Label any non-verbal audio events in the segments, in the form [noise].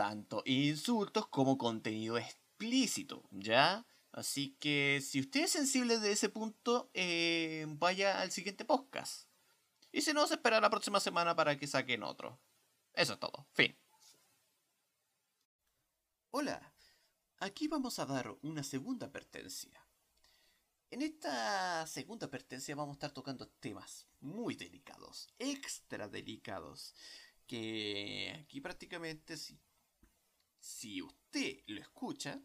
tanto insultos como contenido explícito, ¿ya? Así que si usted es sensible de ese punto, eh, vaya al siguiente podcast. Y si no, se espera la próxima semana para que saquen otro. Eso es todo. Fin. Hola, aquí vamos a dar una segunda advertencia. En esta segunda advertencia vamos a estar tocando temas muy delicados, extra delicados, que aquí prácticamente si si usted lo escucha,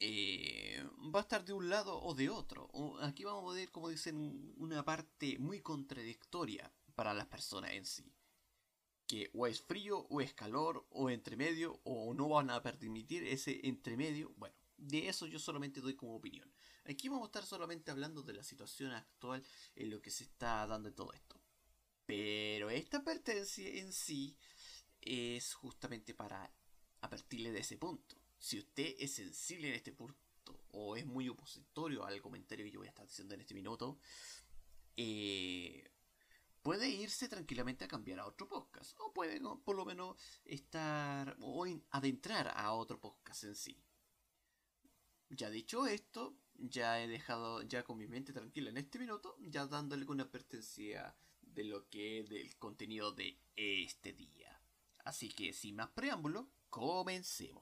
eh, va a estar de un lado o de otro. Aquí vamos a ver, como dicen, una parte muy contradictoria para las personas en sí. Que o es frío, o es calor, o entre medio, o no van a permitir ese entremedio. Bueno, de eso yo solamente doy como opinión. Aquí vamos a estar solamente hablando de la situación actual en lo que se está dando en todo esto. Pero esta pertenencia en sí es justamente para a partir de ese punto. Si usted es sensible en este punto o es muy opositorio al comentario que yo voy a estar diciendo en este minuto, eh, puede irse tranquilamente a cambiar a otro podcast. O puede por lo menos estar o adentrar a otro podcast en sí. Ya dicho esto, ya he dejado ya con mi mente tranquila en este minuto, ya dándole una advertencia de lo que es del contenido de este día. Así que sin más preámbulo, Comencemos.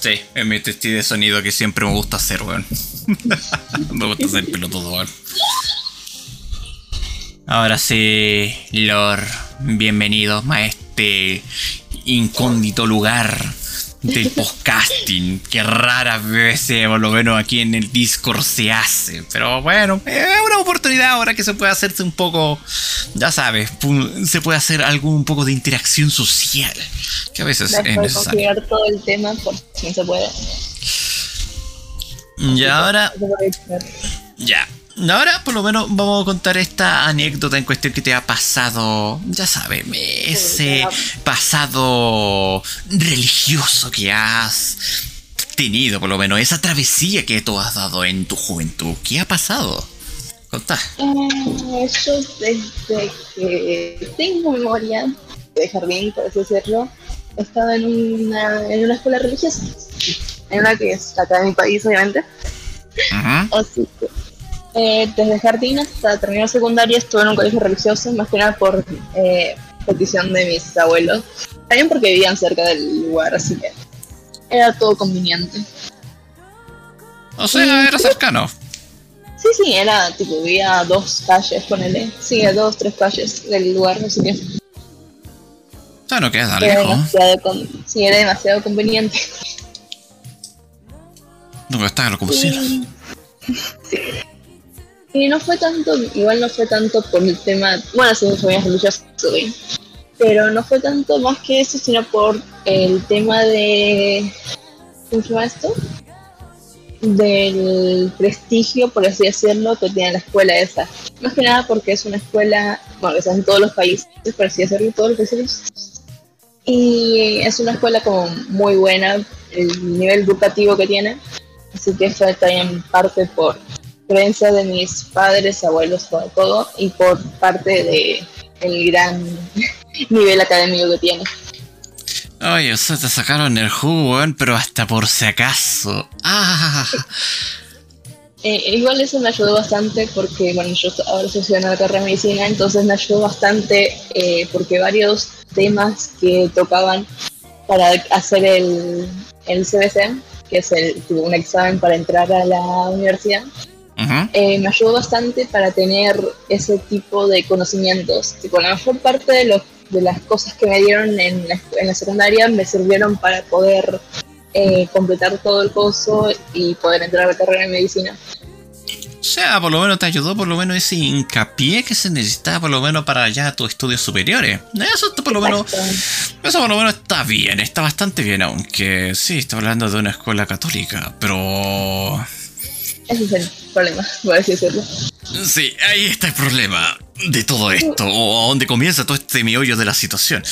Sí, es mi testigo de sonido que siempre me gusta hacer, weón. [laughs] me gusta hacer pelotudo, weón. Ahora sí, Lord, bienvenidos a este incógnito lugar del [laughs] podcasting que raras veces, por lo menos aquí en el Discord, se hace. Pero bueno, es una oportunidad ahora que se puede hacerse un poco, ya sabes, se puede hacer algo un poco de interacción social, que a veces es necesario. todo el tema por si se puede. Y ahora... Ya, Ahora por lo menos vamos a contar esta anécdota en cuestión que te ha pasado, ya sabes, ese pasado religioso que has tenido, por lo menos, esa travesía que tú has dado en tu juventud. ¿Qué ha pasado? Contá. Eh, eso desde que tengo memoria de jardín, por así decirlo, he estado en una, en una escuela religiosa, en una que es acá en mi país, obviamente. Así que eh, desde jardín hasta terminar secundaria estuve en un colegio religioso, más que nada por eh, petición de mis abuelos. También porque vivían cerca del lugar, así que era todo conveniente. O sea, era cercano. Sí, sí, era tipo, vivía dos calles, ponele. Sí, a dos, tres calles del lugar, así que. Sea, no queda lejos. Sí, era demasiado conveniente. No, pero está como Sí. Y no fue tanto, igual no fue tanto por el tema, bueno, sí, familias religiosas, pero no fue tanto más que eso, sino por el tema de, ¿cómo se llama esto? Del prestigio, por así decirlo, que tiene la escuela esa. Más que nada porque es una escuela, bueno, que está en todos los países, por así decirlo, todos los países. Y es una escuela como muy buena, el nivel educativo que tiene. Así que eso también parte por creencia de mis padres, abuelos, todo, todo, y por parte de el gran [laughs] nivel académico que tiene. Oye, o sea, te sacaron el jugo, pero hasta por si acaso. Ah. Eh, igual eso me ayudó bastante porque, bueno, yo ahora estoy estudiando la carrera de medicina, entonces me ayudó bastante eh, porque varios temas que tocaban para hacer el, el CBC, que es el, un examen para entrar a la universidad, eh, me ayudó bastante para tener ese tipo de conocimientos. Tipo, la mayor parte de, los, de las cosas que me dieron en la, en la secundaria me sirvieron para poder eh, completar todo el curso y poder entrar a la carrera de medicina. O sea, por lo menos te ayudó por lo menos ese hincapié que se necesitaba por lo menos para ya tus estudios superiores. Eso por lo menos. Eso por lo menos está bien, está bastante bien, aunque sí, está hablando de una escuela católica, pero. Ese es el problema, por así decirlo. Sí, ahí está el problema de todo esto, o donde comienza todo este miollo de la situación.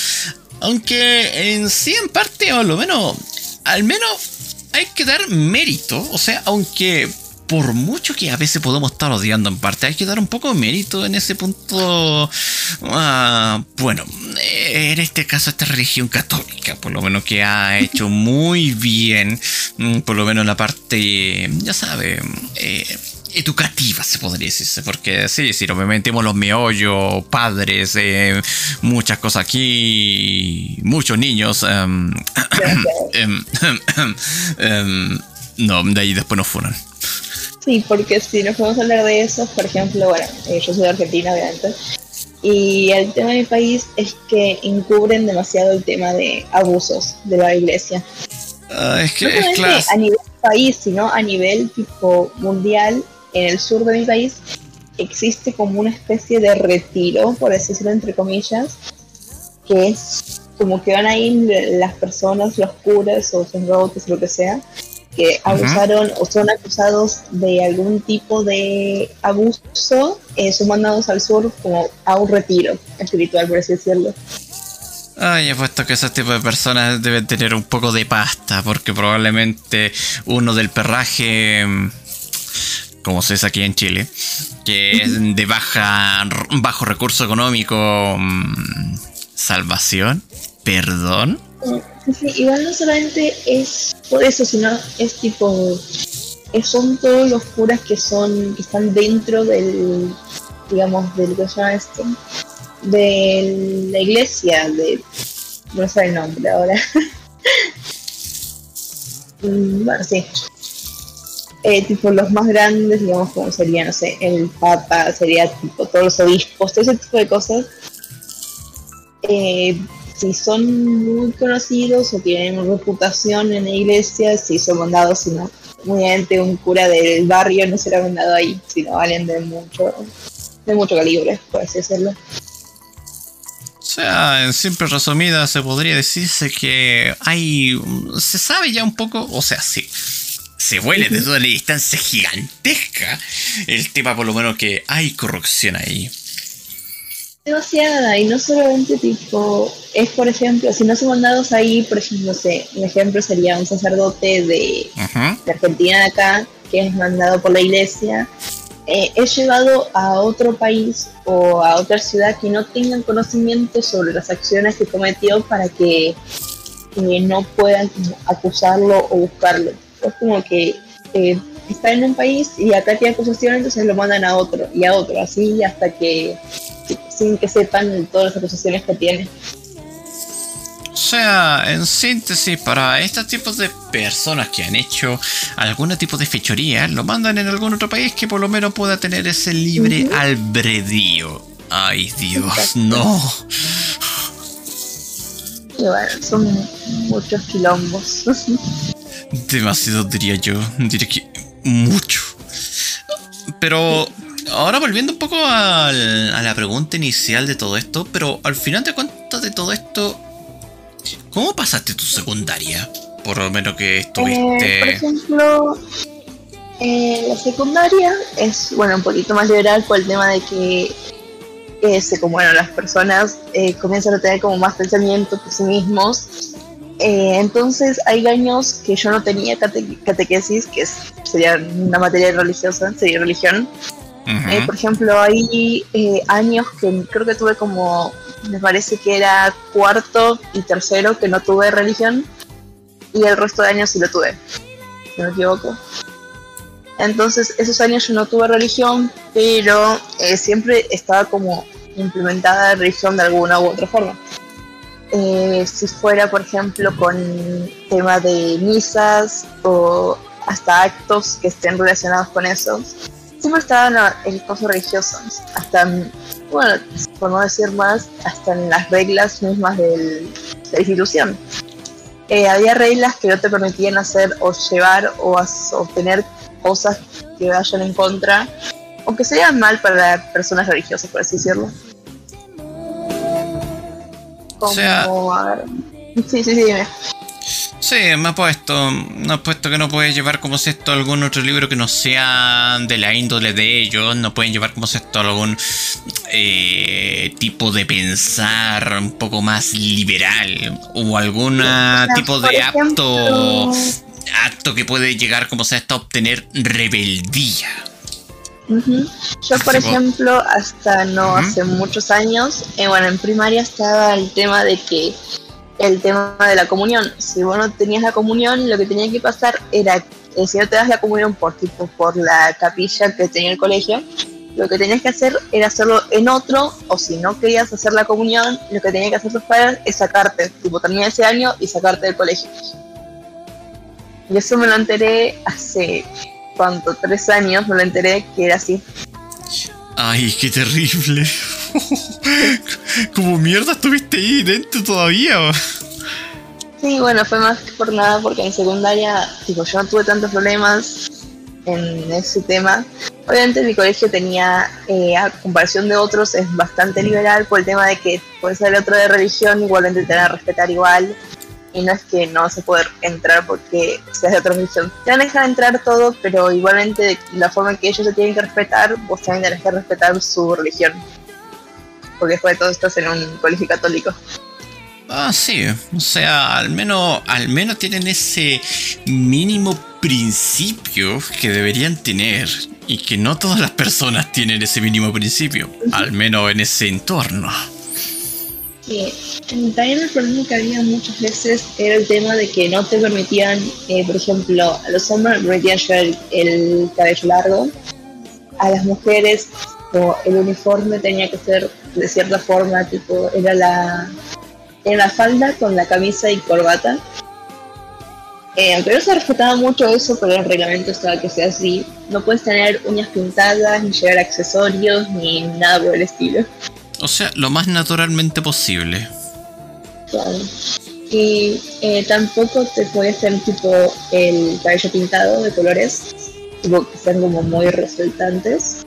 Aunque en sí, en parte, o lo menos, al menos hay que dar mérito, o sea, aunque por mucho que a veces podemos estar odiando en parte, hay que dar un poco de mérito en ese punto. Ah, bueno, en este caso esta religión católica, por lo menos que ha hecho [laughs] muy bien, mm, por lo menos la parte, ya sabe, eh, educativa, se podría decirse, porque sí, si nos metemos los meollos, padres, eh, muchas cosas aquí, muchos niños. Em, [coughs] em, [coughs] [coughs] em, no, de ahí después nos fueron. Sí, porque si nos podemos hablar de eso, por ejemplo, bueno, eh, yo soy de Argentina, obviamente, y el tema de mi país es que encubren demasiado el tema de abusos de la iglesia. Ah, es que no es a nivel país, sino a nivel tipo mundial, en el sur de mi país, existe como una especie de retiro, por así decirlo, entre comillas, que es como que van a ir las personas, los curas o sacerdotes, lo que sea, que abusaron o son acusados de algún tipo de abuso, eh, son mandados al sur como a un retiro espiritual, por así decirlo. Ay, he puesto que ese tipo de personas deben tener un poco de pasta, porque probablemente uno del perraje, como se dice aquí en Chile, que es de baja, bajo recurso económico, mm, salvación, perdón. Sí, igual no solamente es por eso, sino es tipo, son todos los curas que son, que están dentro del, digamos, del que se llama esto, de la iglesia, de, no sé el nombre ahora. [laughs] Bueno, sí. Eh, tipo los más grandes, digamos, como sería, no sé, el Papa, sería tipo todos los obispos, todo ese tipo de cosas. Eh, si son muy conocidos o tienen reputación en la iglesia, si son mandados, sino obviamente un cura del barrio no será mandado ahí, sino valen de mucho, de mucho calibre, por así decirlo. O sea, en simple resumida se podría decirse que hay, se sabe ya un poco, o sea, sí, se huele desde una distancia gigantesca el tema por lo menos que hay corrupción ahí demasiada y no solamente tipo es por ejemplo si no son mandados ahí por ejemplo no sé un ejemplo sería un sacerdote de, Argentina de acá que es mandado por la iglesia eh, es llevado a otro país o a otra ciudad que no tengan conocimiento sobre las acciones que cometió para que eh, no puedan acusarlo o buscarlo. Es como que eh, está en un país y acá tiene acusación entonces lo mandan a otro y a otro así hasta que sin que sepan todas las acusaciones que tiene. O sea, en síntesis, para estos tipos de personas que han hecho algún tipo de fechoría, lo mandan en algún otro país que por lo menos pueda tener ese libre albedrío. Ay, Dios, no. Y bueno, son muchos quilombos. Demasiado diría yo, diría que mucho. Pero ahora volviendo un poco a la pregunta inicial de todo esto, pero al final de cuentas de todo esto, ¿cómo pasaste tu secundaria? Por lo menos que estuviste... Eh, por ejemplo, eh, la secundaria es, bueno, un poquito más liberal por el tema de que como bueno, las personas eh, comienzan a tener como más pensamiento por sí mismos. entonces hay años que yo no tenía catequesis, que sería una materia religiosa, sería religión. Eh, por ejemplo, hay eh, años que creo que tuve como, me parece que era cuarto y tercero que no tuve religión y el resto de años sí lo tuve, si no me equivoco. Entonces, esos años yo no tuve religión, pero eh, siempre estaba como implementada la religión de alguna u otra forma. si fuera, por ejemplo, con tema de misas o hasta actos que estén relacionados con eso, siempre estaba en el coso religioso, hasta, bueno, por no decir más, hasta en las reglas mismas del, de la institución. Eh, había reglas que no te permitían hacer o llevar o obtener cosas que vayan en contra o que sean mal para personas religiosas, por así decirlo. o sea, Sí, sí, sí, dime. Sí, me ha puesto, me ha puesto que no puedes llevar como si esto algún otro libro que no sea de la índole de ellos, no pueden llevar como si esto algún eh, tipo de pensar un poco más liberal o algún tipo de acto, acto que puede llegar como si esto a obtener rebeldía. Yo, por ejemplo, hasta no hace muchos años, eh, bueno, en primaria estaba el tema de que el tema de la comunión. Si vos no tenías la comunión, lo que tenía que pasar era, si no te das la comunión por tipo por la capilla que tenía el colegio, lo que tenías que hacer era hacerlo en otro, o si no querías hacer la comunión, lo que tenían que hacer tus padres es sacarte, tipo terminar ese año y sacarte del colegio. Y eso me lo enteré hace, ¿cuánto? Tres años me lo enteré que era así. Ay, qué terrible. [laughs] Como mierda estuviste ahí dentro todavía. Sí, bueno, fue más que por nada porque en secundaria, tipo, yo no tuve tantos problemas en ese tema. Obviamente mi colegio tenía, eh, a comparación de otros, es bastante liberal por el tema de que puede ser otro de religión, igualmente te van a respetar igual y no es que no se puede entrar porque seas de otra religión. Te van a entrar todo, pero igualmente la forma en que ellos se tienen que respetar, vos también tenés que respetar su religión. Porque después de todo estás en un colegio católico. Ah, sí, o sea, al menos, al menos tienen ese mínimo principio que deberían tener y que no todas las personas tienen ese mínimo principio, al menos en ese entorno. Sí, también el problema que había muchas veces era el tema de que no te permitían, eh, por ejemplo, a los hombres permitían llevar el, cabello largo, a las mujeres el uniforme tenía que ser de cierta forma, tipo, era la, era la falda con la camisa y corbata. Eh, no se respetaba mucho eso, pero el reglamento estaba que sea así. No puedes tener uñas pintadas, ni llevar accesorios, ni nada por el estilo. O sea, lo más naturalmente posible. Claro. Y eh, tampoco te puedes hacer tipo el cabello pintado de colores, tipo que sean como muy resultantes.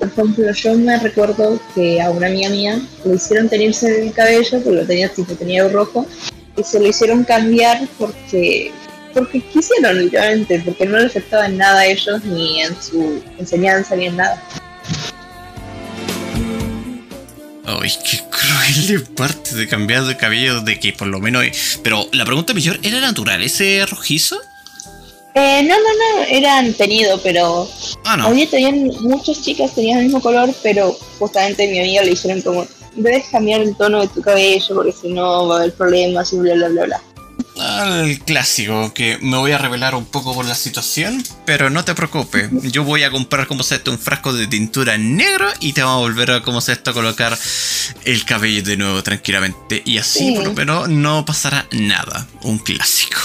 Por ejemplo, yo me recuerdo que a una amiga mía le hicieron tenerse el cabello, porque lo tenía tipo tenía rojo, y se lo hicieron cambiar porque porque quisieron literalmente, porque no le afectaba en nada a ellos, ni en su enseñanza, ni en nada. Ay, qué cruel de parte de cambiar de cabello de que por lo menos... Pero la pregunta mayor, ¿era natural ese rojizo? Eh, no, no, no, eran tenido, pero... Ah, no. Había tenían, muchas chicas tenían el mismo color, pero justamente mi amiga le dijeron como, debes cambiar el tono de tu cabello porque si no va a haber problemas y bla, bla, bla, bla. El clásico, que me voy a revelar un poco por la situación, pero no te preocupes, yo voy a comprar como se esto un frasco de tintura negro y te vamos a volver a como se esto a colocar el cabello de nuevo tranquilamente y así por lo menos no pasará nada, un clásico.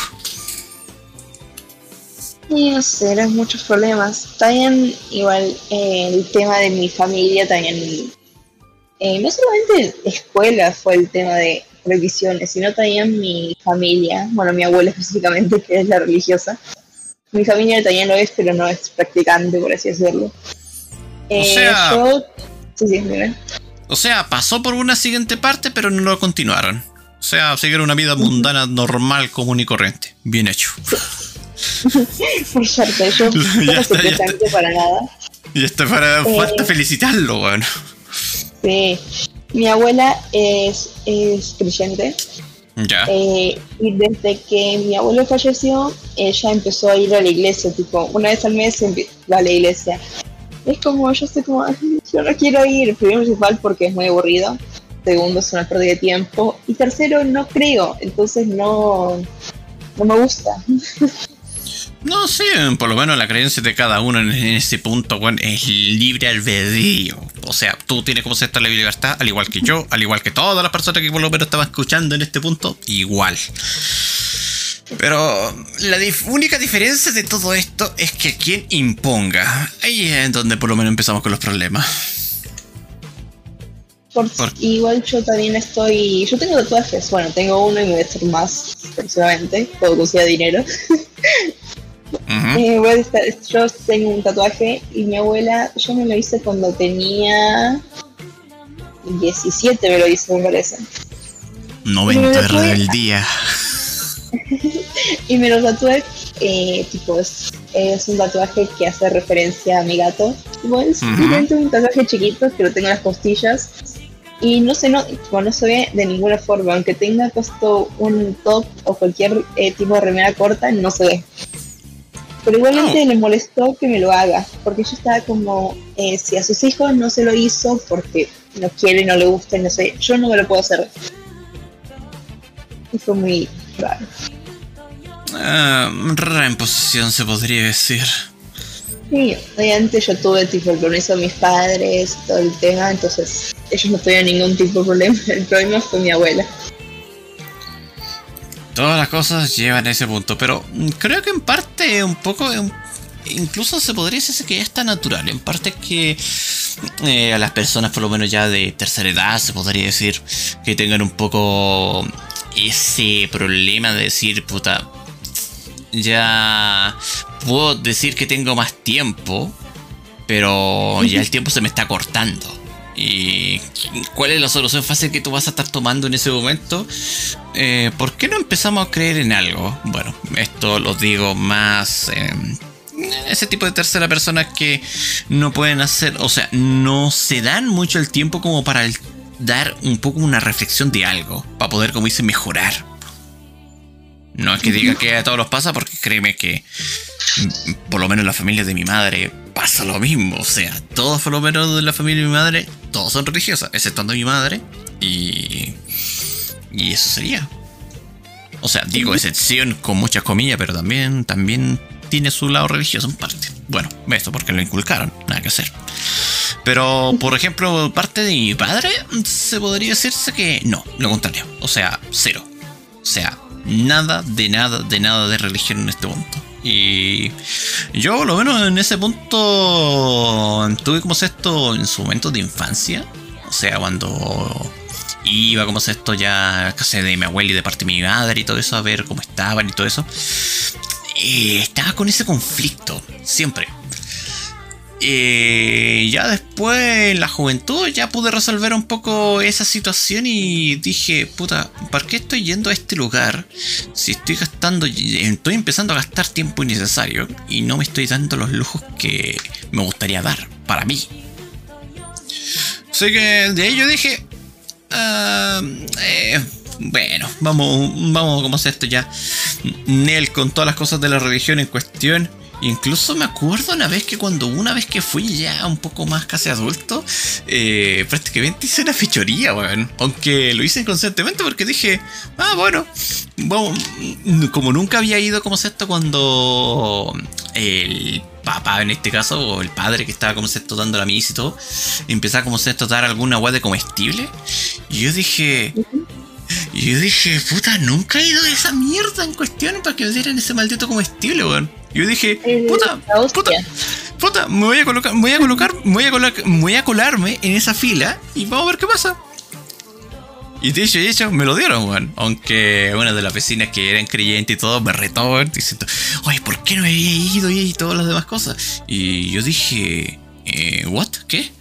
Sé, eran muchos problemas. También igual eh, el tema de mi familia también, eh, no solamente escuela fue el tema de religiones, sino también mi familia, bueno, mi abuela [laughs] específicamente, que es la religiosa. Mi familia también lo es, pero no es practicante, por así decirlo. o sea, O sea, pasó por una siguiente parte, pero no lo continuaron. O sea, siguieron una vida mundana, normal, común y corriente. Bien hecho. Por suerte, yo [laughs] no estoy practicante para nada. Y esto para, falta eh, felicitarlo, bueno. Sí, mi abuela es, es creyente. Ya. Eh, y desde que mi abuelo falleció, ella empezó a ir a la iglesia, tipo, una vez al mes va a la iglesia. Es como, yo estoy como, yo no quiero ir, primero principal porque es muy aburrido, segundo es una pérdida de tiempo, y tercero no creo, entonces no, no me gusta. [laughs] No sé, por lo menos la creencia de cada uno en ese punto, bueno, es libre albedrío. O sea, tú tienes como esta la libertad, al igual que yo, al igual que todas las personas que por lo menos estaban escuchando en este punto, igual. Pero la dif- única diferencia de todo esto es que quien imponga. Ahí es donde por lo menos empezamos con los problemas. Por- Por- Igual yo también estoy. Yo tengo tatuajes. Bueno, tengo uno y me voy a hacer más próximamente. Puedo conseguir dinero. [laughs] Ujú. Eh, voy a estar- yo tengo un tatuaje y mi abuela, yo me lo hice cuando tenía 17, me lo hice, me parece. 90 de rebeldía. [laughs] Y me lo tatué, eh, tipo, es, es un tatuaje que hace referencia a mi gato. Tipo, es simplemente un tatuaje chiquito que lo tengo en las costillas. Y no se, no, tipo, no se ve de ninguna forma, aunque tenga puesto un top o cualquier eh, tipo de remera corta, no se ve. Pero igualmente le molestó que me lo haga, porque yo estaba como, eh, si a sus hijos no se lo hizo porque no quiere, no le gusta, no sé, yo no me lo puedo hacer. Y fue muy raro. Ah, rara en posición se podría decir. Sí, obviamente yo tuve tipo el permiso de mis padres, todo el tema, entonces ellos no tuvieron ningún tipo de problema. El problema fue mi abuela. Todas las cosas llevan a ese punto, pero mm, creo que en parte un poco, eh, incluso se podría decir que ya está natural. En parte es que eh, a las personas, por lo menos ya de tercera edad, se podría decir que tengan un poco ese problema de decir, puta, ya puedo decir que tengo más tiempo, pero ya el tiempo se me está cortando. ¿Y cuál es la solución fácil que tú vas a estar tomando en ese momento? Eh, ¿Por qué no empezamos a creer en algo? Bueno, esto lo digo más... eh, ese tipo de tercera persona que no pueden hacer, o sea, no se dan mucho el tiempo como para dar un poco una reflexión de algo, para poder, como dice, mejorar. No es que diga que a todos los pasa, porque créeme que mm, por lo menos en la familia de mi madre pasa lo mismo. O sea, todos por lo menos de la familia de mi madre, todos son religiosas, exceptuando mi madre. Y. Y eso sería. O sea, digo excepción con muchas comillas, pero también, también tiene su lado religioso en parte. Bueno, esto porque lo inculcaron, nada que hacer. Pero, por ejemplo, parte de mi padre, se podría decirse que no, lo contrario. O sea, cero. O sea, nada de nada de nada de religión en este punto. Y yo, por lo menos en ese punto, tuve como esto en su momento de infancia. O sea, cuando iba como esto ya a casa de mi abuela y de parte de mi madre y todo eso, a ver cómo estaban y todo eso. Estaba con ese conflicto, siempre. Y ya después, en la juventud, ya pude resolver un poco esa situación y dije, puta, ¿para qué estoy yendo a este lugar si estoy gastando, estoy empezando a gastar tiempo innecesario y no me estoy dando los lujos que me gustaría dar para mí? Así que de yo dije, ah, eh, bueno, vamos, vamos, ¿cómo se esto ya? Nel con todas las cosas de la religión en cuestión. Incluso me acuerdo una vez que cuando una vez que fui ya un poco más casi adulto, eh, prácticamente hice una fechoría, weón. Aunque lo hice inconscientemente porque dije, ah, bueno, vamos, como nunca había ido como esto cuando el papá en este caso, o el padre que estaba como esto dando la misa y todo, empezaba como esto a dar alguna agua de comestible. Y yo dije, yo dije, puta, nunca he ido a esa mierda en cuestión para que me dieran ese maldito comestible, weón. Yo dije, Eh, puta, puta, puta, me voy a colocar, me voy a colocar, me voy a colocar, me voy a colarme en esa fila y vamos a ver qué pasa. Y dicho y hecho, me lo dieron, weón. Aunque una de las vecinas que eran creyentes y todo me retó, diciendo, oye, ¿por qué no había ido y todas las demás cosas? Y yo dije, eh, ¿what? ¿Qué?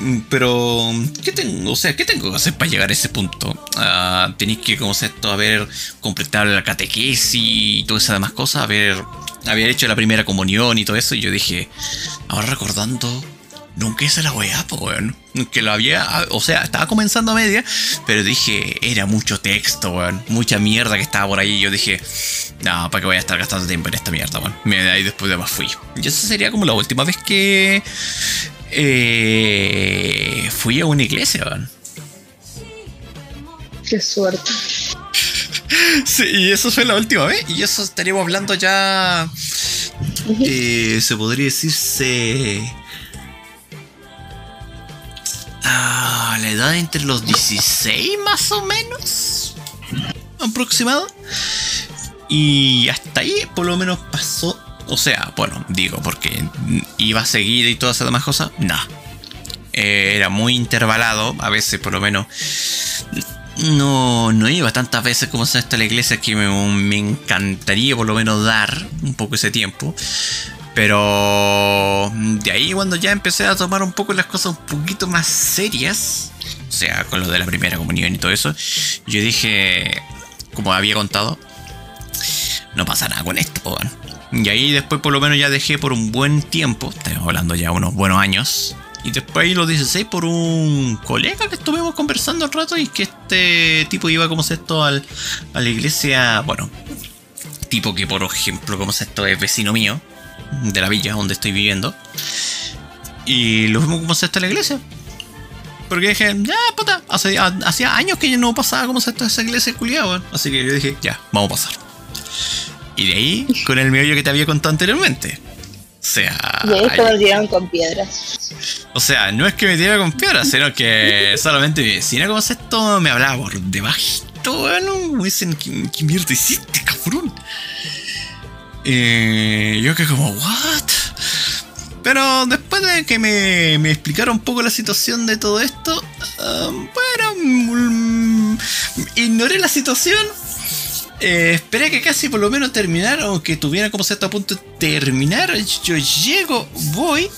Mm, Pero, ¿qué tengo? O sea, ¿qué tengo que hacer para llegar a ese punto? Ah, tenéis que, como sé esto, haber completado la catequesis y todas esas demás cosas, haber, haber hecho la primera comunión y todo eso. Y yo dije, ahora recordando, nunca hice la weá, po, weón. Que lo había, o sea, estaba comenzando a media, pero dije, era mucho texto, weón. Mucha mierda que estaba por ahí. Y yo dije, no, ¿para qué voy a estar gastando tiempo en esta mierda, weón? Me de ahí después de más fui. Y esa sería como la última vez que eh, fui a una iglesia, weón. Qué suerte. Sí, y eso fue la última vez. Y eso estaríamos hablando ya. eh, se podría decirse. A la edad entre los 16 más o menos. Aproximado. Y hasta ahí por lo menos pasó. O sea, bueno, digo, porque iba a seguir y todas esas demás cosas. No. Eh, era muy intervalado, a veces por lo menos. No, no iba tantas veces como se está la iglesia que me, me encantaría por lo menos dar un poco ese tiempo. Pero de ahí cuando ya empecé a tomar un poco las cosas un poquito más serias, o sea, con lo de la primera comunión y todo eso, yo dije, como había contado, no pasa nada con esto. Y ahí después por lo menos ya dejé por un buen tiempo, estamos hablando ya unos buenos años. Y después ahí los 16 por un colega que estuvimos conversando un rato y que este tipo iba como esto al, a la iglesia, bueno, tipo que por ejemplo como esto es vecino mío de la villa donde estoy viviendo. Y lo vimos como esto a la iglesia. Porque dije, ya puta, hacía años que yo no pasaba como esto a esa iglesia culiada, Así que yo dije, ya, vamos a pasar. Y de ahí, con el meollo que te había contado anteriormente. O sea. Y ahí tiraron con piedras. O sea, no es que me tirara con piedras, sino que solamente mi vecina, como esto, me hablaba por debajito, bueno, me dicen, ¿qué, mierda hiciste, cabrón? Y yo que como, ¿what? Pero después de que me, me explicara un poco la situación de todo esto, um, bueno, mm, ignoré la situación eh, esperé que casi por lo menos terminara o que tuviera como cierto punto de terminar. Yo llego, voy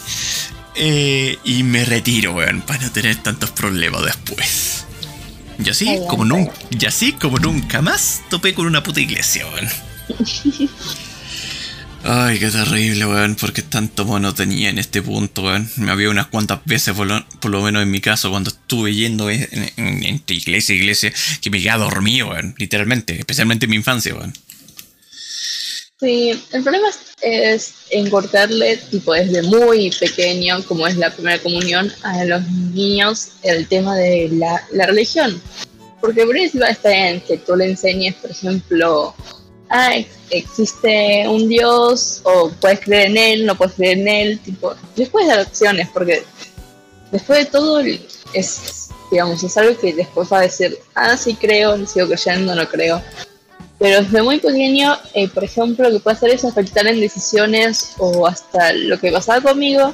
eh, y me retiro, weón, para no tener tantos problemas después. Y así, como nunca, y así como nunca más topé con una puta iglesia, weón. [laughs] Ay, qué terrible, weón, porque tanto mono tenía en este punto, weón. Me había unas cuantas veces, por lo, menos en mi caso, cuando estuve yendo en, iglesia iglesia, que me quedaba dormido, weón, literalmente, especialmente en mi infancia, weón. Sí, el problema es, encortarle, tipo, desde muy pequeño, como es la primera comunión, a los niños el tema de la, la religión. Porque por eso está en que tú le enseñes, por ejemplo, ah, existe un Dios, o puedes creer en él, no puedes creer en él, tipo, después de opciones, porque después de todo es, digamos, es algo que después va a decir, ah, sí creo, sigo creyendo, no creo. Pero desde muy pequeño, eh, por ejemplo, lo que puede hacer es afectar en decisiones o hasta lo que pasaba conmigo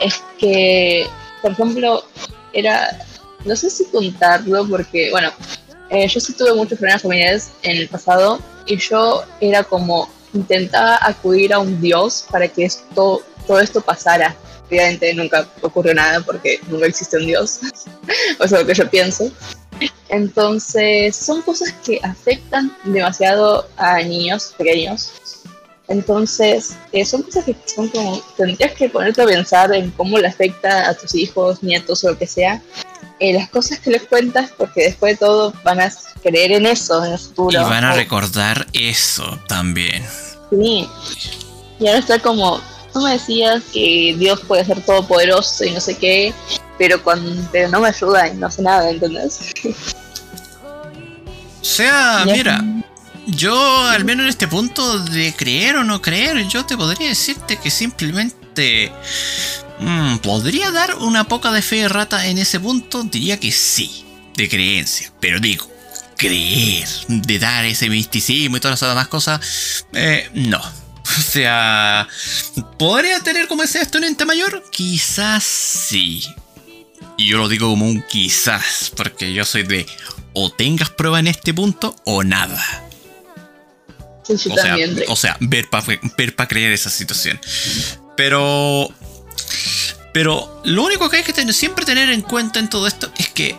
es que, por ejemplo, era, no sé si contarlo porque, bueno, eh, yo sí tuve muchos problemas familiares en el pasado y yo era como intentaba acudir a un dios para que esto, todo esto pasara. Obviamente nunca ocurrió nada porque nunca existe un dios, [laughs] o es lo que yo pienso. Entonces son cosas que afectan demasiado a niños pequeños. Entonces eh, son cosas que son como, tendrías que ponerte a pensar en cómo le afecta a tus hijos, nietos o lo que sea, eh, las cosas que les cuentas, porque después de todo van a creer en eso en el futuro. Y van a recordar eso también. Sí. Y ahora está como, tú me decías que Dios puede ser todopoderoso y no sé qué, pero, cuando, no me ayuda y no sé nada, ¿entendés? O sea, mira, yo al menos en este punto de creer o no creer, yo te podría decirte que simplemente Mm, ¿Podría dar una poca de fe de rata en ese punto? Diría que sí, de creencia. Pero digo, creer, de dar ese misticismo y todas las demás cosas, eh, no. [laughs] O sea, ¿podría tener como ese estudiante mayor? Quizás sí. Y yo lo digo como un quizás, porque yo soy de o tengas prueba en este punto o nada. o, sea, o sea, ver para ver pa creer esa situación. Pero pero lo único que hay que tener, siempre tener en cuenta en todo esto es que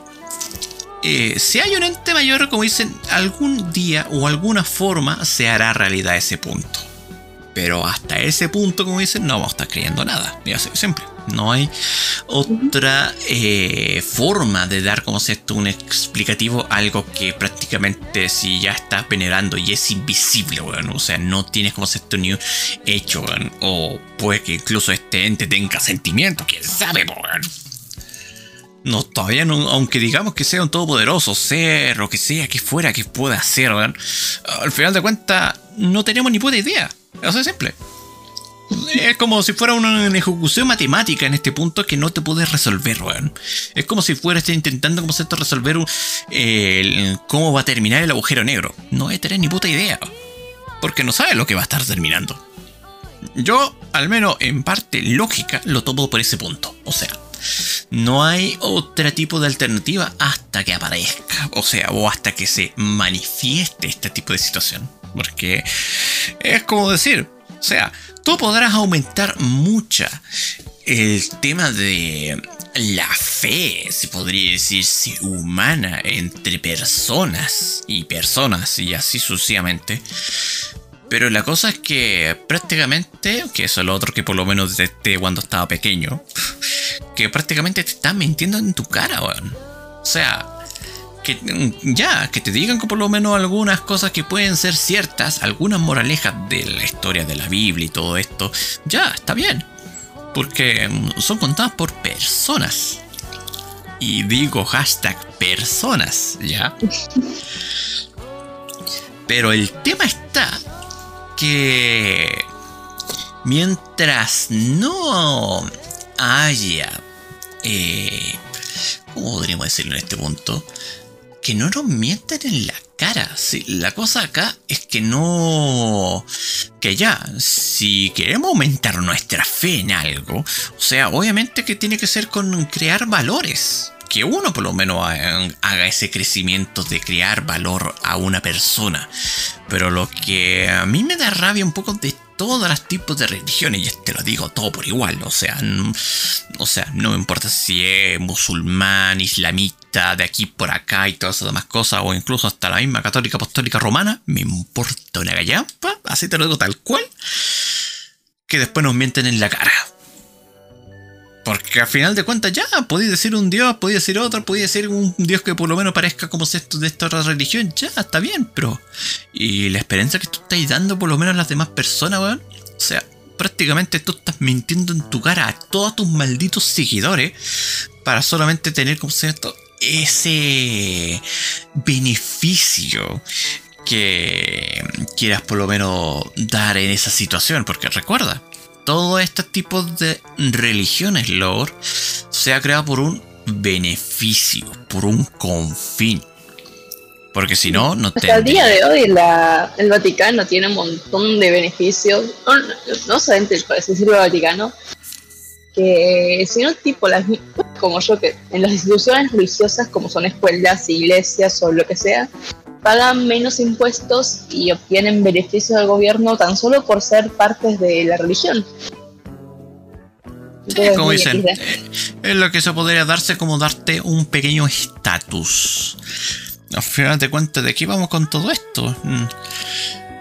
eh, si hay un ente mayor, como dicen, algún día o alguna forma se hará realidad ese punto. Pero hasta ese punto, como dicen, no vamos a estar creyendo nada. Ya sé, siempre. No hay otra eh, forma de dar como esto un explicativo algo que prácticamente si ya estás venerando y es invisible, bueno, o sea, no tienes como esto ni hecho, o puede que incluso este ente tenga sentimientos, quién sabe, bueno. No, todavía no, aunque digamos que sea un todopoderoso ser, o que sea que fuera que pueda ser, al final de cuentas no tenemos ni puta idea. Eso es simple. Es como si fuera una ejecución matemática en este punto que no te puedes resolver, weón. Es como si fueras intentando como esto resolver cómo va a terminar el agujero negro. No hay tener ni puta idea. porque no sabe lo que va a estar terminando. Yo, al menos en parte lógica, lo tomo por ese punto. O sea, no hay otro tipo de alternativa hasta que aparezca. O sea, o hasta que se manifieste este tipo de situación. Porque es como decir, o sea, tú podrás aumentar mucha el tema de la fe, se podría decir, humana entre personas y personas y así sucesivamente. Pero la cosa es que prácticamente, que eso es lo otro que por lo menos desde cuando estaba pequeño, que prácticamente te están mintiendo en tu cara, weón. O sea, que ya, que te digan que por lo menos algunas cosas que pueden ser ciertas, algunas moralejas de la historia de la Biblia y todo esto, ya, está bien. Porque son contadas por personas. Y digo hashtag personas, ¿ya? [laughs] Pero el tema está que mientras no haya, eh, ¿cómo podríamos decirlo en este punto? Que no nos mientan en la cara. Sí, la cosa acá es que no... Que ya, si queremos aumentar nuestra fe en algo, o sea, obviamente que tiene que ser con crear valores que uno por lo menos haga ese crecimiento de crear valor a una persona. Pero lo que a mí me da rabia un poco de todos los tipos de religiones, y te lo digo todo por igual, o sea, no, o sea, no me importa si es musulmán, islamista, de aquí por acá y todas esas demás cosas, o incluso hasta la misma católica apostólica romana, me importa una gallampa, así te lo digo tal cual, que después nos mienten en la cara. Porque al final de cuentas ya, podéis decir un dios, podéis decir otro, podéis decir un dios que por lo menos parezca como esto de esta otra religión, ya, está bien, pero... ¿Y la esperanza que tú estás dando por lo menos a las demás personas, weón? O sea, prácticamente tú estás mintiendo en tu cara a todos tus malditos seguidores para solamente tener como esto ese beneficio que quieras por lo menos dar en esa situación, porque recuerda, todo este tipo de religiones, Lord, se ha creado por un beneficio, por un confín. Porque si no, no Hasta el día de hoy el Vaticano tiene un montón de beneficios, no, no solamente decirlo el Vaticano, que si no tipo las como yo que en las instituciones religiosas como son escuelas, iglesias o lo que sea, pagan menos impuestos y obtienen beneficios del gobierno tan solo por ser partes de la religión. como dicen, eh, es lo que se podría darse como darte un pequeño estatus. Al final de cuentas, ¿de qué vamos con todo esto? Mm.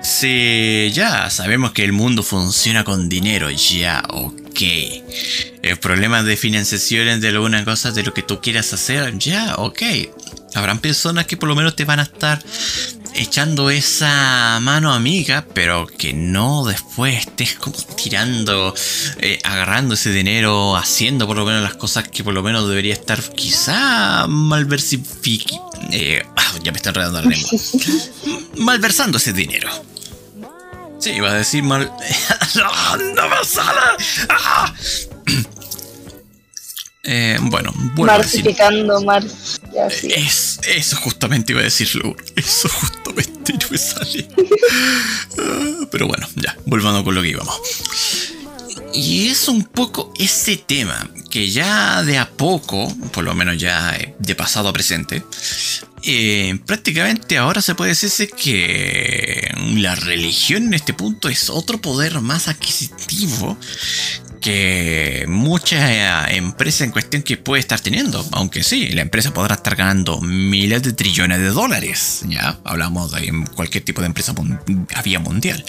Si ya sabemos que el mundo funciona con dinero, ya, ok. El problema de financiación de alguna cosa de lo que tú quieras hacer, ya, ok. Habrán personas que por lo menos te van a estar echando esa mano amiga, pero que no después estés como tirando, eh, agarrando ese dinero, haciendo por lo menos las cosas que por lo menos debería estar quizá malversificando. Eh, ah, ya me está enredando la lengua. [laughs] malversando ese dinero. Sí, iba a decir mal. [laughs] no, no me sale. Ah. [clears throat] Eh, bueno, vuelvo Martificando, a decir. Es, eso justamente iba a decirlo. Eso justamente no me sale. Ah, pero bueno, ya, volvando con lo que íbamos. Y es un poco ese tema que ya de a poco, por lo menos ya de pasado a presente, eh, prácticamente ahora se puede decirse que la religión en este punto es otro poder más adquisitivo que mucha empresa en cuestión que puede estar teniendo. Aunque sí, la empresa podrá estar ganando miles de trillones de dólares. Ya hablamos de cualquier tipo de empresa a vía mundial.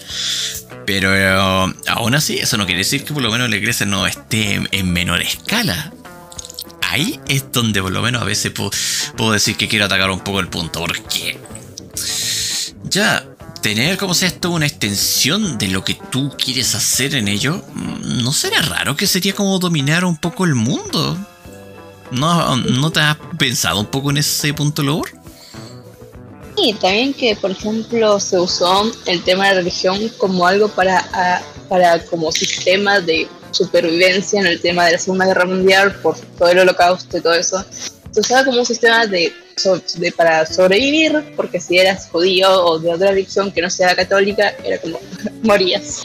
Pero eh, aún así, eso no quiere decir que por lo menos la iglesia no esté en menor escala. Ahí es donde por lo menos a veces puedo, decir que quiero atacar un poco el punto. Porque ya tener como sea esto una extensión de lo que tú quieres hacer en ello, mm, ¿no será raro que sería como dominar un poco el mundo? ¿No, no te has pensado un poco en ese punto, Lord? Sí, también que, por ejemplo, se usó el tema de religión como algo para, para como sistema de supervivencia en el tema de la Segunda Guerra Mundial por todo el holocausto y todo eso se usaba como un sistema de, de, para sobrevivir, porque si eras judío o de otra religión que no sea católica, era como [laughs] morías.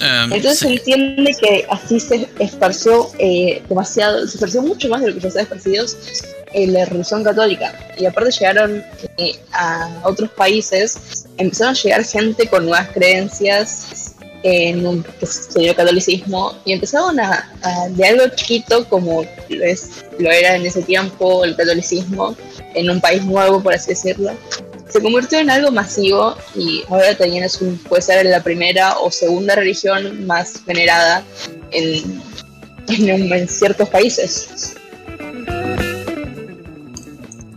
Um, Entonces se entiende que así se esparció eh, demasiado, se esparció mucho más de lo que ya estaba esparcido en la religión católica. Y aparte llegaron eh, a otros países, empezaron a llegar gente con nuevas creencias en un que se catolicismo y empezaron a, de algo chiquito como es, lo era en ese tiempo el catolicismo en un país nuevo por así decirlo se convirtió en algo masivo y ahora también es un, puede ser la primera o segunda religión más venerada en, en, ciertos países.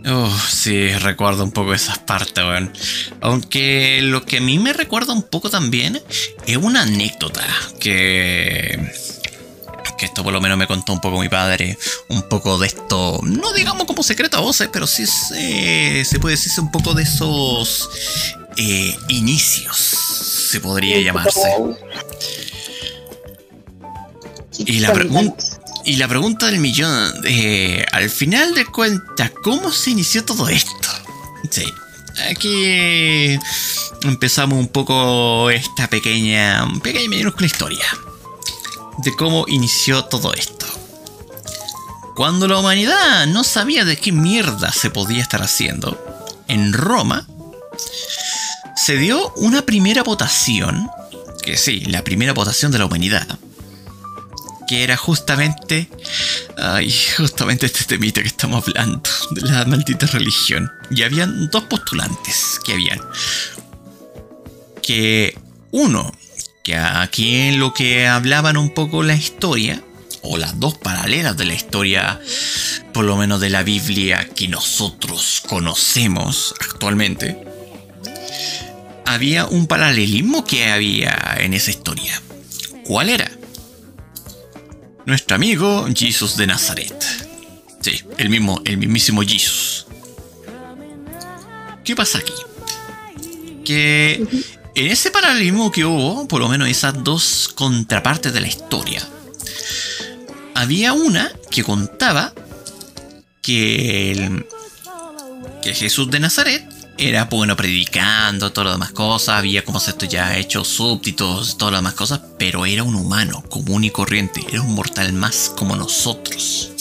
Oh, sí, recuerdo un poco esas partes, weón. Aunque lo que a mí me recuerda un poco también es una anécdota que que esto por lo menos me contó un poco mi padre, un poco de esto, no digamos como secreto a voces, pero sí se, se puede decirse un poco de esos eh, inicios, se podría llamarse. Y la, y la pregunta del millón, eh, al final de cuentas, ¿cómo se inició todo esto? Sí, aquí empezamos un poco esta pequeña, pequeña y minúscula historia de cómo inició todo esto. Cuando la humanidad no sabía de qué mierda se podía estar haciendo, en Roma se dio una primera votación, que sí, la primera votación de la humanidad, que era justamente, ay, justamente este temita que estamos hablando, de la maldita religión. Y habían dos postulantes que habían. Que uno que aquí en lo que hablaban un poco la historia, o las dos paralelas de la historia, por lo menos de la Biblia que nosotros conocemos actualmente, había un paralelismo que había en esa historia. ¿Cuál era? Nuestro amigo Jesús de Nazaret. Sí, el mismo, el mismísimo Jesús. ¿Qué pasa aquí? Que en ese paralelismo que hubo, por lo menos esas dos contrapartes de la historia, había una que contaba que, que Jesús de Nazaret era bueno predicando, todas las demás cosas, había como esto ya hecho súbditos, todas las demás cosas, pero era un humano común y corriente, era un mortal más como nosotros.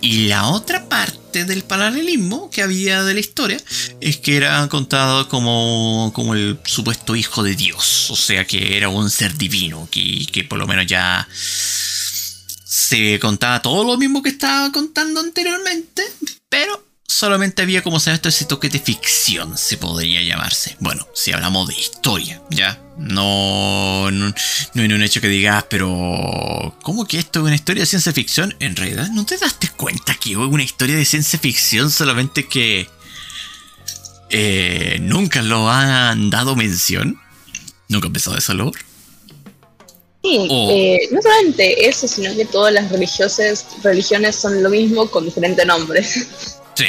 Y la otra parte del paralelismo que había de la historia es que era contado como, como el supuesto hijo de Dios. O sea que era un ser divino, que, que por lo menos ya se contaba todo lo mismo que estaba contando anteriormente, pero solamente había como se esto ese toque de ficción, se podría llamarse. Bueno, si hablamos de historia, ya. No, no, no en un hecho que digas, pero ¿cómo que esto es una historia de ciencia ficción? En realidad, ¿no te daste cuenta que es una historia de ciencia ficción solamente que eh, nunca lo han dado mención? ¿Nunca han pensado eso, Lord? Sí, eh, no solamente eso, sino que todas las religiosas, religiones son lo mismo con diferentes nombres. [laughs] Sí,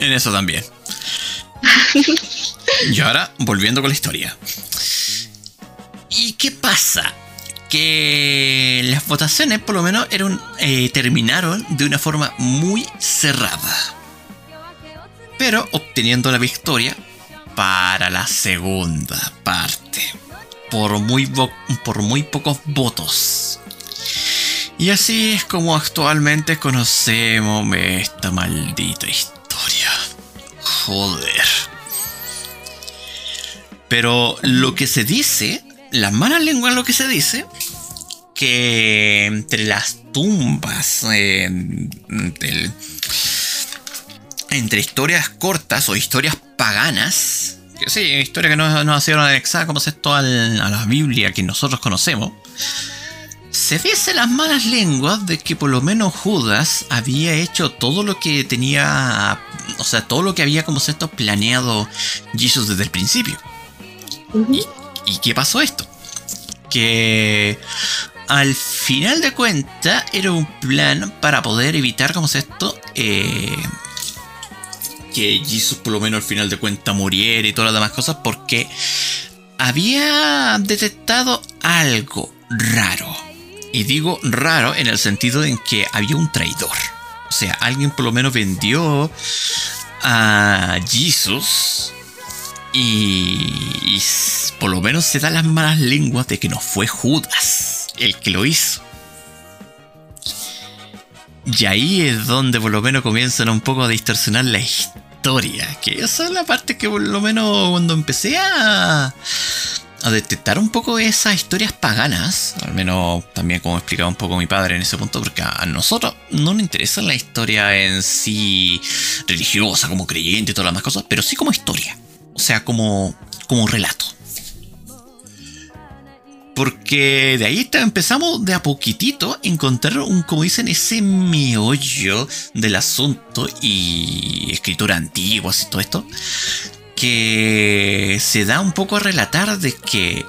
en eso también. [laughs] y ahora, volviendo con la historia. ¿Y qué pasa? Que las votaciones, por lo menos, eran, eh, terminaron de una forma muy cerrada. Pero obteniendo la victoria para la segunda parte. Por muy, por muy pocos votos. Y así es como actualmente conocemos esta maldita historia. Joder. Pero lo que se dice, la mala lengua lo que se dice, que entre las tumbas, entre historias cortas o historias paganas, que sí, historias que no, no sido anexadas como es esto a la Biblia que nosotros conocemos, se dice las malas lenguas de que por lo menos Judas había hecho todo lo que tenía, o sea, todo lo que había como sexto planeado Jesús desde el principio. ¿Y, qué pasó esto? Que al final de cuentas era un plan para poder evitar como esto eh, que Jesús por lo menos al final de cuentas muriera y todas las demás cosas porque había detectado algo raro Y digo raro en el sentido en que había un traidor. O sea, alguien por lo menos vendió a Jesus. Y, y por lo menos se da las malas lenguas de que no fue Judas el que lo hizo. Y ahí es donde por lo menos comienzan un poco a distorsionar la historia. Que esa es la parte que por lo menos cuando empecé a, a detectar un poco esas historias paganas, al menos también como explicaba un poco mi padre en ese punto, porque a nosotros no nos interesa la historia en sí religiosa, como creyente y todas las demás cosas, pero sí como historia, o sea, como, como relato. Porque de ahí empezamos de a poquitito a encontrar un, como dicen, ese meollo del asunto y escritura antigua y todo esto. Que se da un poco a relatar de que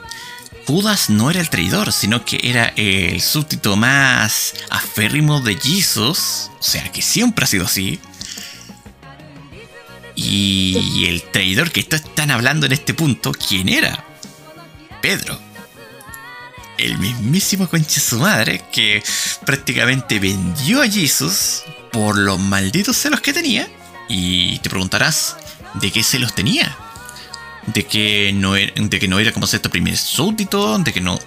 Judas no era el traidor, sino que era el súbdito más aférrimo de Jesus. O sea, que siempre ha sido así. Y el traidor que están hablando en este punto, ¿quién era? Pedro el mismísimo conche su madre que prácticamente vendió a Jesus por los malditos celos que tenía. Y te preguntarás, ¿de qué celos tenía? De que no era, de que no era como sexto primer súbdito, de que no,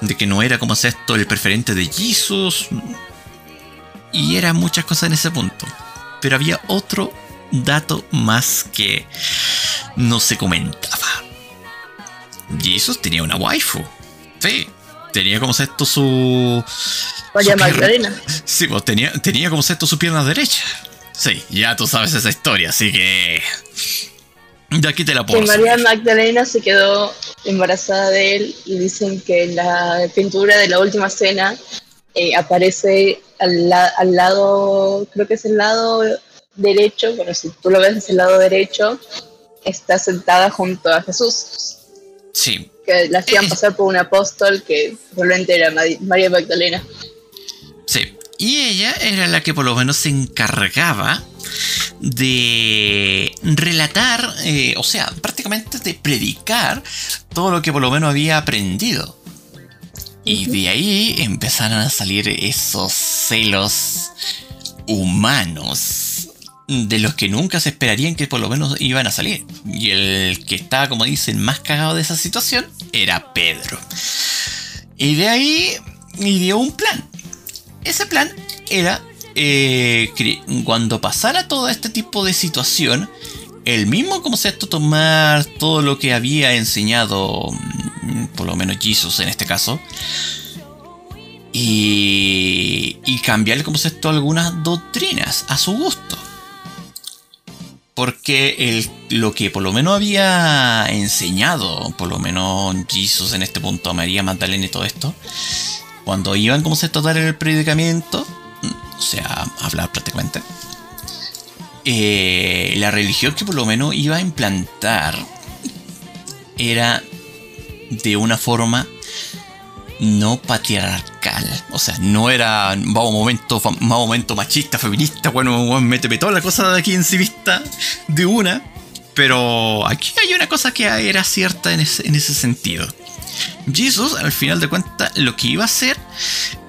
de que no era como sexto el preferente de Jesus. Y eran muchas cosas en ese punto. Pero había otro dato más que no se comentaba. Jesus tenía una waifu. Sí, tenía como sexto su. María Magdalena. Sí, pues tenía, tenía como sexto su pierna derecha. Sí, ya tú sabes esa historia, así que. De aquí te la puedo. Que María Magdalena se quedó embarazada de él y dicen que en la pintura de la última cena eh, aparece al, al, lado, creo que es el lado derecho, bueno, si tú lo ves es el lado derecho, está sentada junto a Jesús. Sí, que la hacían pasar por un apóstol que probablemente era María Magdalena. Sí, y ella era la que por lo menos se encargaba de relatar, eh, o sea, prácticamente de predicar todo lo que por lo menos había aprendido. Y de ahí empezaron a salir esos celos humanos de los que nunca se esperarían que por lo menos iban a salir. Y el que estaba, como dicen, más cagado de esa situación era Pedro. Y de ahí dio un plan. Ese plan era eh, cuando pasara todo este tipo de situación, el mismo concepto tomar todo lo que había enseñado, mm, por lo menos Jesus en este caso, y, y cambiar el concepto a algunas doctrinas a su gusto. Porque lo que por lo menos había enseñado, por lo menos Jesus en este punto, a María Magdalena y todo esto, cuando iban como se tratar el predicamento, o sea, hablar prácticamente, eh, la religión que por lo menos iba a implantar era de una forma no patriarcal. O sea, no era vamos momento, momento machista, feminista, bueno, bueno, méteme toda la cosa de aquí en vista de una. Pero aquí hay una cosa que era cierta en ese sentido. Jesus, al final de cuentas, lo que iba a hacer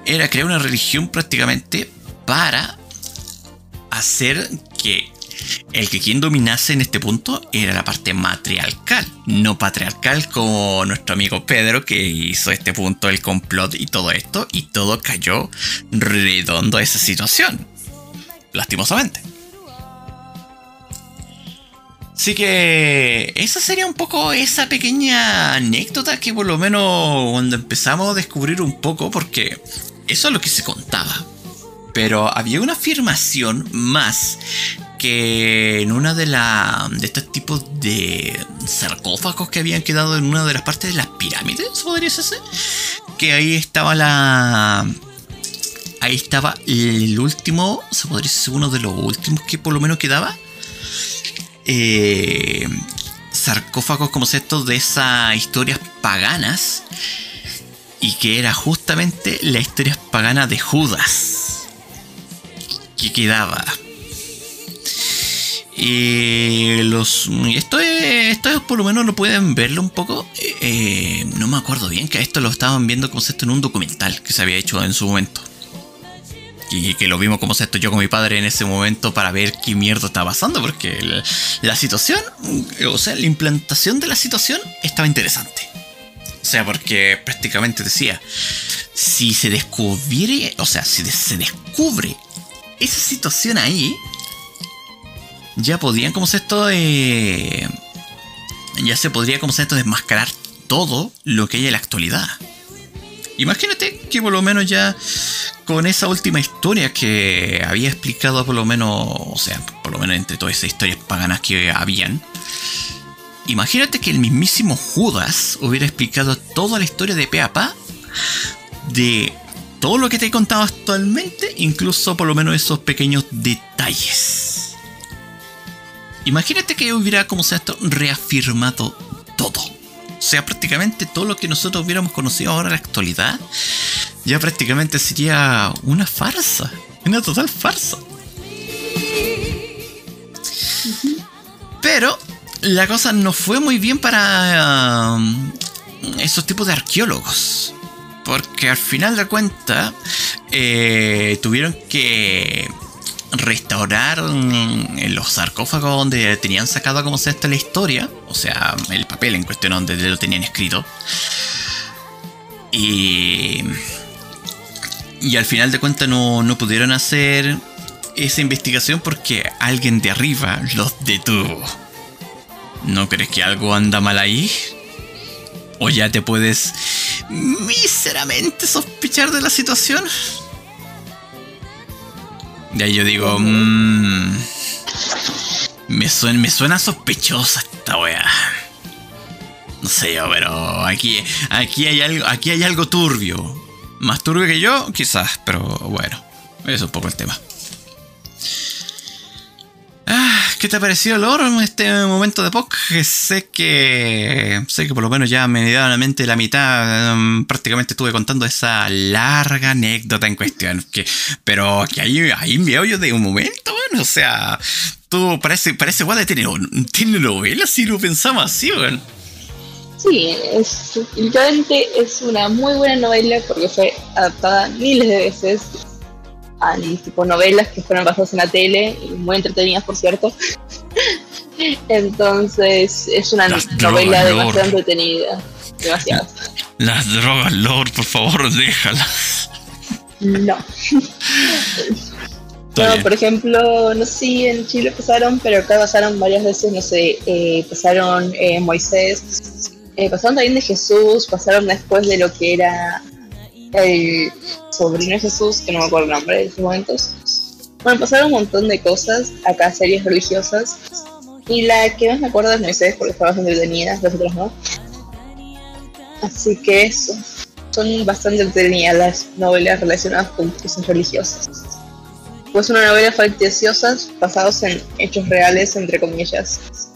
era crear una religión prácticamente para hacer que el que quien dominase en este punto era la parte matriarcal, no patriarcal como nuestro amigo Pedro que hizo este punto el complot y todo esto y todo cayó redondo a esa situación, lastimosamente. Así que esa sería un poco esa pequeña anécdota que por lo menos cuando empezamos a descubrir un poco, porque eso es lo que se contaba. Pero había una afirmación más que en una de, la, de estos tipos de sarcófagos que habían quedado en una de las partes de las pirámides, podría ser, que ahí estaba la... Ahí estaba el último, se podría decir uno de los últimos que por lo menos quedaba. Eh, sarcófagos como estos de esas historias paganas. Y que era justamente la historia pagana de Judas. Que quedaba. Y los. Por lo menos lo pueden verlo un poco. Eh, eh, no me acuerdo bien que esto lo estaban viendo como esto en un documental que se había hecho en su momento. Y que lo vimos como esto yo con mi padre en ese momento para ver qué mierda estaba pasando. Porque la, situación, o sea, la implantación de la situación estaba interesante. O sea, porque prácticamente decía, si se descubriere, o sea, si se descubre esa situación ahí, ya podrían, como se esto, eh, ya se podría, como se esto, desmascarar todo lo que hay en la actualidad. Imagínate que por lo menos ya con esa última historia que había explicado por lo menos, o sea, por lo menos entre todas esas historias paganas que habían, imagínate que el mismísimo Judas hubiera explicado toda la historia de pe a pa de todo lo que te he contado actualmente, incluso por lo menos esos pequeños detalles. Imagínate que hubiera, como sea esto, reafirmado todo. O sea, prácticamente todo lo que nosotros hubiéramos conocido ahora en la actualidad, ya prácticamente sería una farsa. Una total farsa. Pero la cosa no fue muy bien para um, esos tipos de arqueólogos. Porque al final de cuentas eh, tuvieron que restaurar en los sarcófagos donde tenían sacado como sea esta la historia, o sea, el papel en cuestión donde lo tenían escrito. Y, y al final de cuentas no, no pudieron hacer esa investigación porque alguien de arriba los detuvo. ¿No crees que algo anda mal ahí? ¿O ya te puedes míseramente sospechar de la situación? De ahí yo digo, mmm, me, suena, me suena sospechosa esta wea. No sé yo, pero aquí, aquí, hay algo, aquí hay algo turbio. Más turbio que yo, quizás, pero bueno, eso es un poco el tema. ¿Qué te ha parecido, Lord, en este momento de podcast? Sé que. Sé que por lo menos ya medianamente la mitad um, prácticamente estuve contando esa larga anécdota en cuestión. Que, pero que ahí, ahí me oyo de un momento, bueno, o sea. Tú parece, parece igual de tener, tiene novela si lo pensamos así, bueno. Sí, es, es una muy buena novela porque fue adaptada miles de veces a tipo novelas que fueron basadas en la tele y muy entretenidas, por cierto. [laughs] Entonces es una Las novela demasiado Lord. entretenida. Demasiado. Las drogas, Lord, por favor, déjalas. No. [laughs] No, por ejemplo, no sé si en Chile pasaron, pero acá pasaron varias veces, no sé, eh, pasaron eh, Moisés, eh, pasaron también de Jesús, pasaron después de lo que era el sobrino Jesús, que no me acuerdo el nombre en esos momentos. Bueno, pasaron un montón de cosas, acá series religiosas, y la que más me acuerdo es Moisés, porque fue bastante entretenida, las otras no. Así que eso, son bastante entretenidas las novelas relacionadas con cosas religiosas pues una novela fantasiosa basados en hechos reales, entre comillas.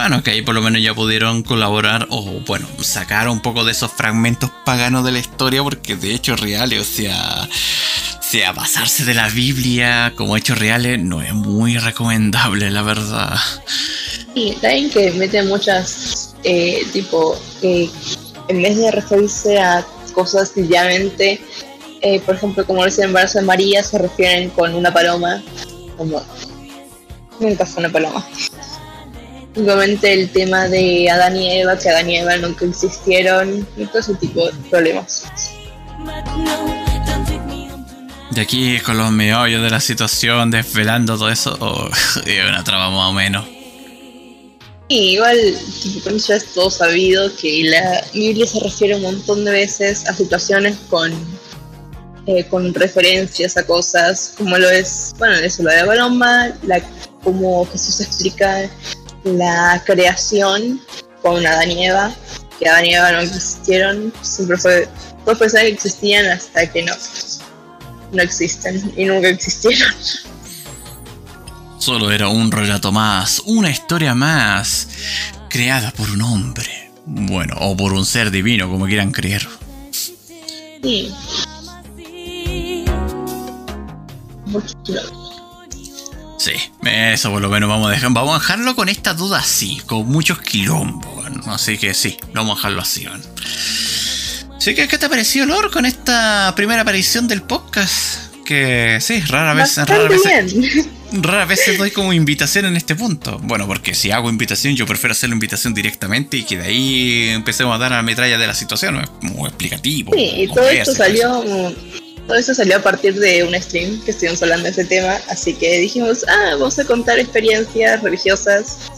Bueno, que ahí por lo menos ya pudieron colaborar o, bueno, sacar un poco de esos fragmentos paganos de la historia, porque de hechos reales, o sea, sea, basarse de la Biblia como hechos reales no es muy recomendable, la verdad. Y también que mete muchas, eh, tipo, eh, en vez de referirse a cosas sencillamente, eh, por ejemplo, como el embarazo de María, se refieren con una paloma, como nunca fue una paloma. Igualmente el tema de Adán y Eva, que Adán y Eva nunca existieron, y todo ese tipo de problemas. De aquí con los meollos de la situación, desvelando todo eso, oh, [laughs] es una trama más o menos. Y igual, tipo, ya es todo sabido que la Biblia se refiere un montón de veces a situaciones con, eh, con referencias a cosas, como lo es, bueno, eso, lo de la paloma, la, como Jesús explica la creación con Adán y Eva, que Adán y Eva no existieron, siempre fue, todos pensaban que existían hasta que no, no existen y nunca existieron. Solo era un relato más, una historia más, creada por un hombre. Bueno, o por un ser divino, como quieran creer. Sí. Mucho Sí, eso por lo menos vamos a dejar. Vamos a dejarlo con esta duda así, con muchos quilombos. Así que sí, vamos a dejarlo así. Así que, ¿qué te ha parecido, Lord, con esta primera aparición del podcast? Que sí, rara vez, rara vez, [laughs] rara vez doy como invitación en este punto. Bueno, porque si hago invitación, yo prefiero hacer la invitación directamente y que de ahí empecemos a dar a la metralla de la situación, es como explicativo. Sí, y todo esto salió todo eso salió a partir de un stream que estuvimos hablando de ese tema, así que dijimos, ah, vamos a contar experiencias religiosas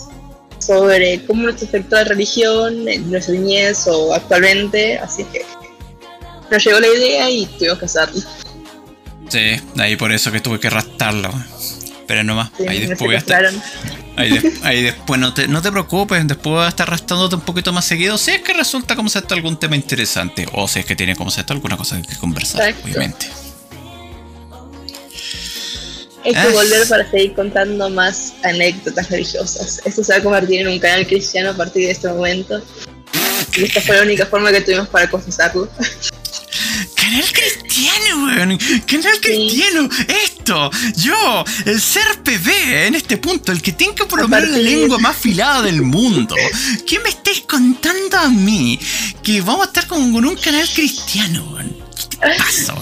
sobre cómo nos afectó la religión en nuestra niñez o actualmente, así que nos llegó la idea y tuvimos que hacerlo. Sí, ahí por eso que tuve que arrastrarlo. Pero nomás, ahí después Ahí, después no te, no te preocupes, después voy a estar arrastrándote un poquito más seguido. Si es que resulta como esto algún tema interesante, o si es que tiene como esto alguna cosa que conversar, obviamente. Hay que volver para seguir contando más anécdotas religiosas. Esto se va a convertir en un canal cristiano a partir de este momento. Y esta fue la única forma que tuvimos para confesarlo. Canal cristiano, weón. Canal cristiano. Esto, yo, el ser PB en este punto, el que tenga por lo menos la lengua más afilada del mundo. [laughs] ¿Qué me estáis contando a mí? Que vamos a estar con, un canal cristiano, weón.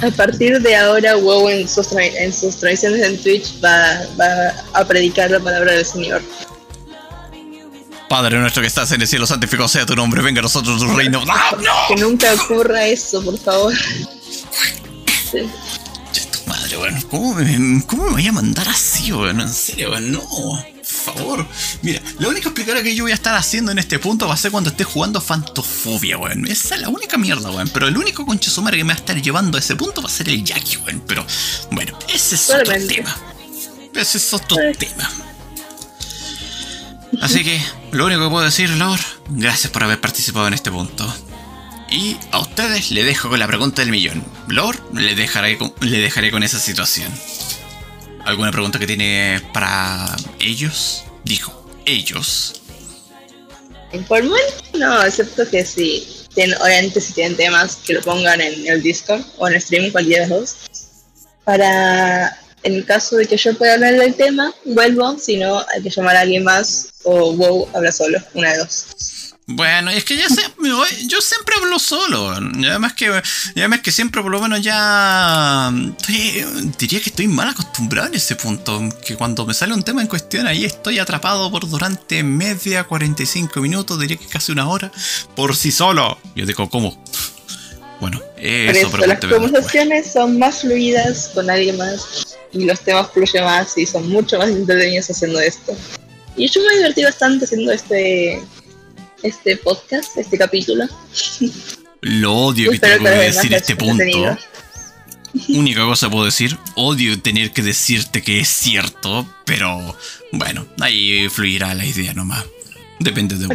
A partir de ahora, WoW en sus, en sus tradiciones en Twitch va, va a predicar la palabra del Señor. Padre nuestro que estás en el cielo, santificado sea tu nombre, venga a nosotros tu reino. ¡No, Que nunca ocurra eso, por favor. Tu madre, bueno, ¿cómo me, ¿cómo me voy a mandar así, bueno? En serio, bueno, no. Por favor. Mira, la única explicada que yo voy a estar haciendo en este punto va a ser cuando esté jugando Fantofobia, weón. Esa es la única mierda, weón. Pero el único conchesumare que me va a estar llevando a ese punto va a ser el Jackie, weón. Pero, bueno, ese es otro tema. Ese es otro tema. Así que, lo único que puedo decir, Lord, gracias por haber participado en este punto. Y a ustedes le dejo con la pregunta del millón. Lord, le dejaré con, esa situación. ¿Alguna pregunta que tiene para ellos? Dijo, ellos. Por no, excepto que si tienen, obviamente si tienen temas, que lo pongan en el Discord o en el stream, cualquiera de los dos. Para en el caso de que yo pueda hablar del tema, vuelvo, si no, hay que llamar a alguien más o WoW habla solo, una de dos. Bueno, es que ya sé, yo siempre hablo solo. Además que, además que siempre por lo menos ya diría que estoy mal acostumbrado en ese punto. Que cuando me sale un tema en cuestión, ahí estoy atrapado por durante media, 45 minutos, diría que casi una hora, por sí solo. Yo digo, ¿cómo? Bueno, eso, eso Las conversaciones son más fluidas con alguien más y los temas fluyen más y son mucho más entretenidos haciendo esto. Y yo me divertí bastante haciendo este este podcast, este capítulo. Lo odio que tengo que decir este punto. Única cosa puedo decir, odio tener que decirte que es cierto, pero bueno, ahí fluirá la idea nomás. Depende de uno.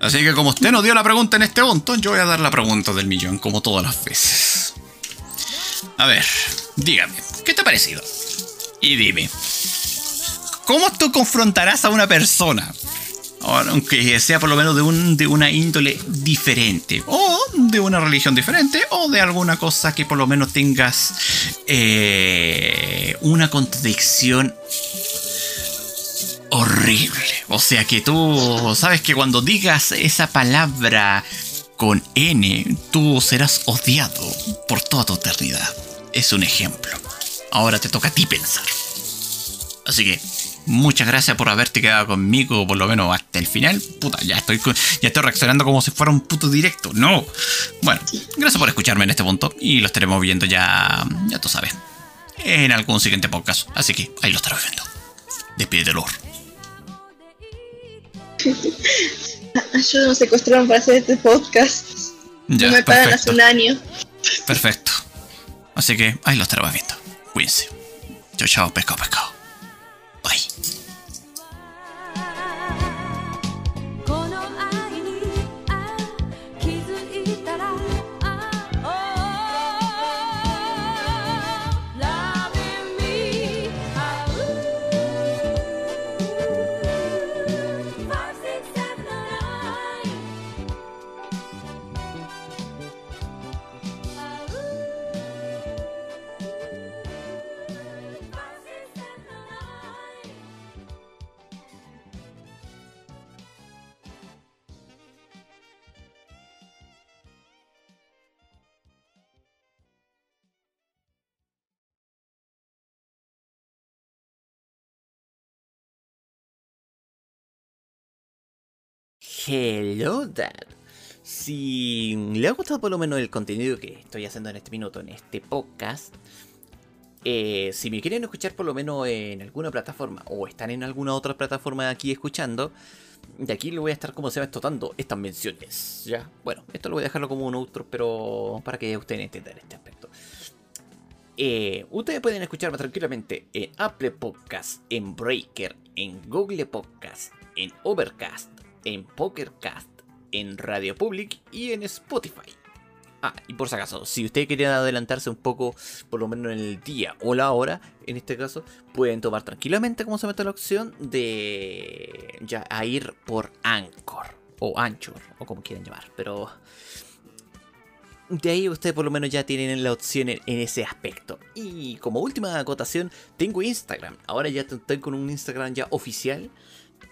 Así que como usted nos dio la pregunta en este punto, yo voy a dar la pregunta del millón, como todas las veces. A ver, dígame, ¿qué te ha parecido? Y dime, ¿cómo tú confrontarás a una persona? Aunque sea por lo menos de, un, de una índole diferente, o de una religión diferente, o de alguna cosa que por lo menos tengas eh, una contradicción horrible. O sea que tú sabes que cuando digas esa palabra con N, tú serás odiado por toda tu eternidad. Es un ejemplo. Ahora te toca a ti pensar. Así que, muchas gracias por haberte quedado conmigo, por lo menos hasta el final. Puta, ya estoy, ya estoy reaccionando como si fuera un puto directo. No. Bueno, gracias por escucharme en este punto y lo estaremos viendo ya, ya tú sabes, en algún siguiente podcast. Así que ahí lo estaremos viendo. Despídete, Lord. [laughs] [laughs] Yo me secuestraron para hacer este podcast. Ya, no me pagan hace un año. Perfecto. Así que ahí lo estaremos viendo. Cuídense. Chao, chao, pescado, pescado. Hello Dad. Si le ha gustado por lo menos el contenido que estoy haciendo en este minuto, en este podcast, eh, si me quieren escuchar por lo menos en alguna plataforma o están en alguna otra plataforma aquí escuchando, de aquí le voy a estar como se va explotando estas menciones. Ya, bueno, esto lo voy a dejarlo como un outro, pero para que ustedes entiendan este aspecto. Eh, ustedes pueden escucharme tranquilamente en Apple Podcast, en Breaker, en Google Podcast, en Overcast, en Pokercast, en Radio Public y en Spotify. Ah, y por si acaso, si ustedes querían adelantarse un poco, por lo menos en el día o la hora, en este caso, pueden tomar tranquilamente como se mete la opción de ya a ir por Anchor o Anchor o como quieran llamar, pero de ahí ustedes por lo menos ya tienen la opción en, ese aspecto. Y como última acotación, tengo Instagram. Ahora ya estoy con un Instagram ya oficial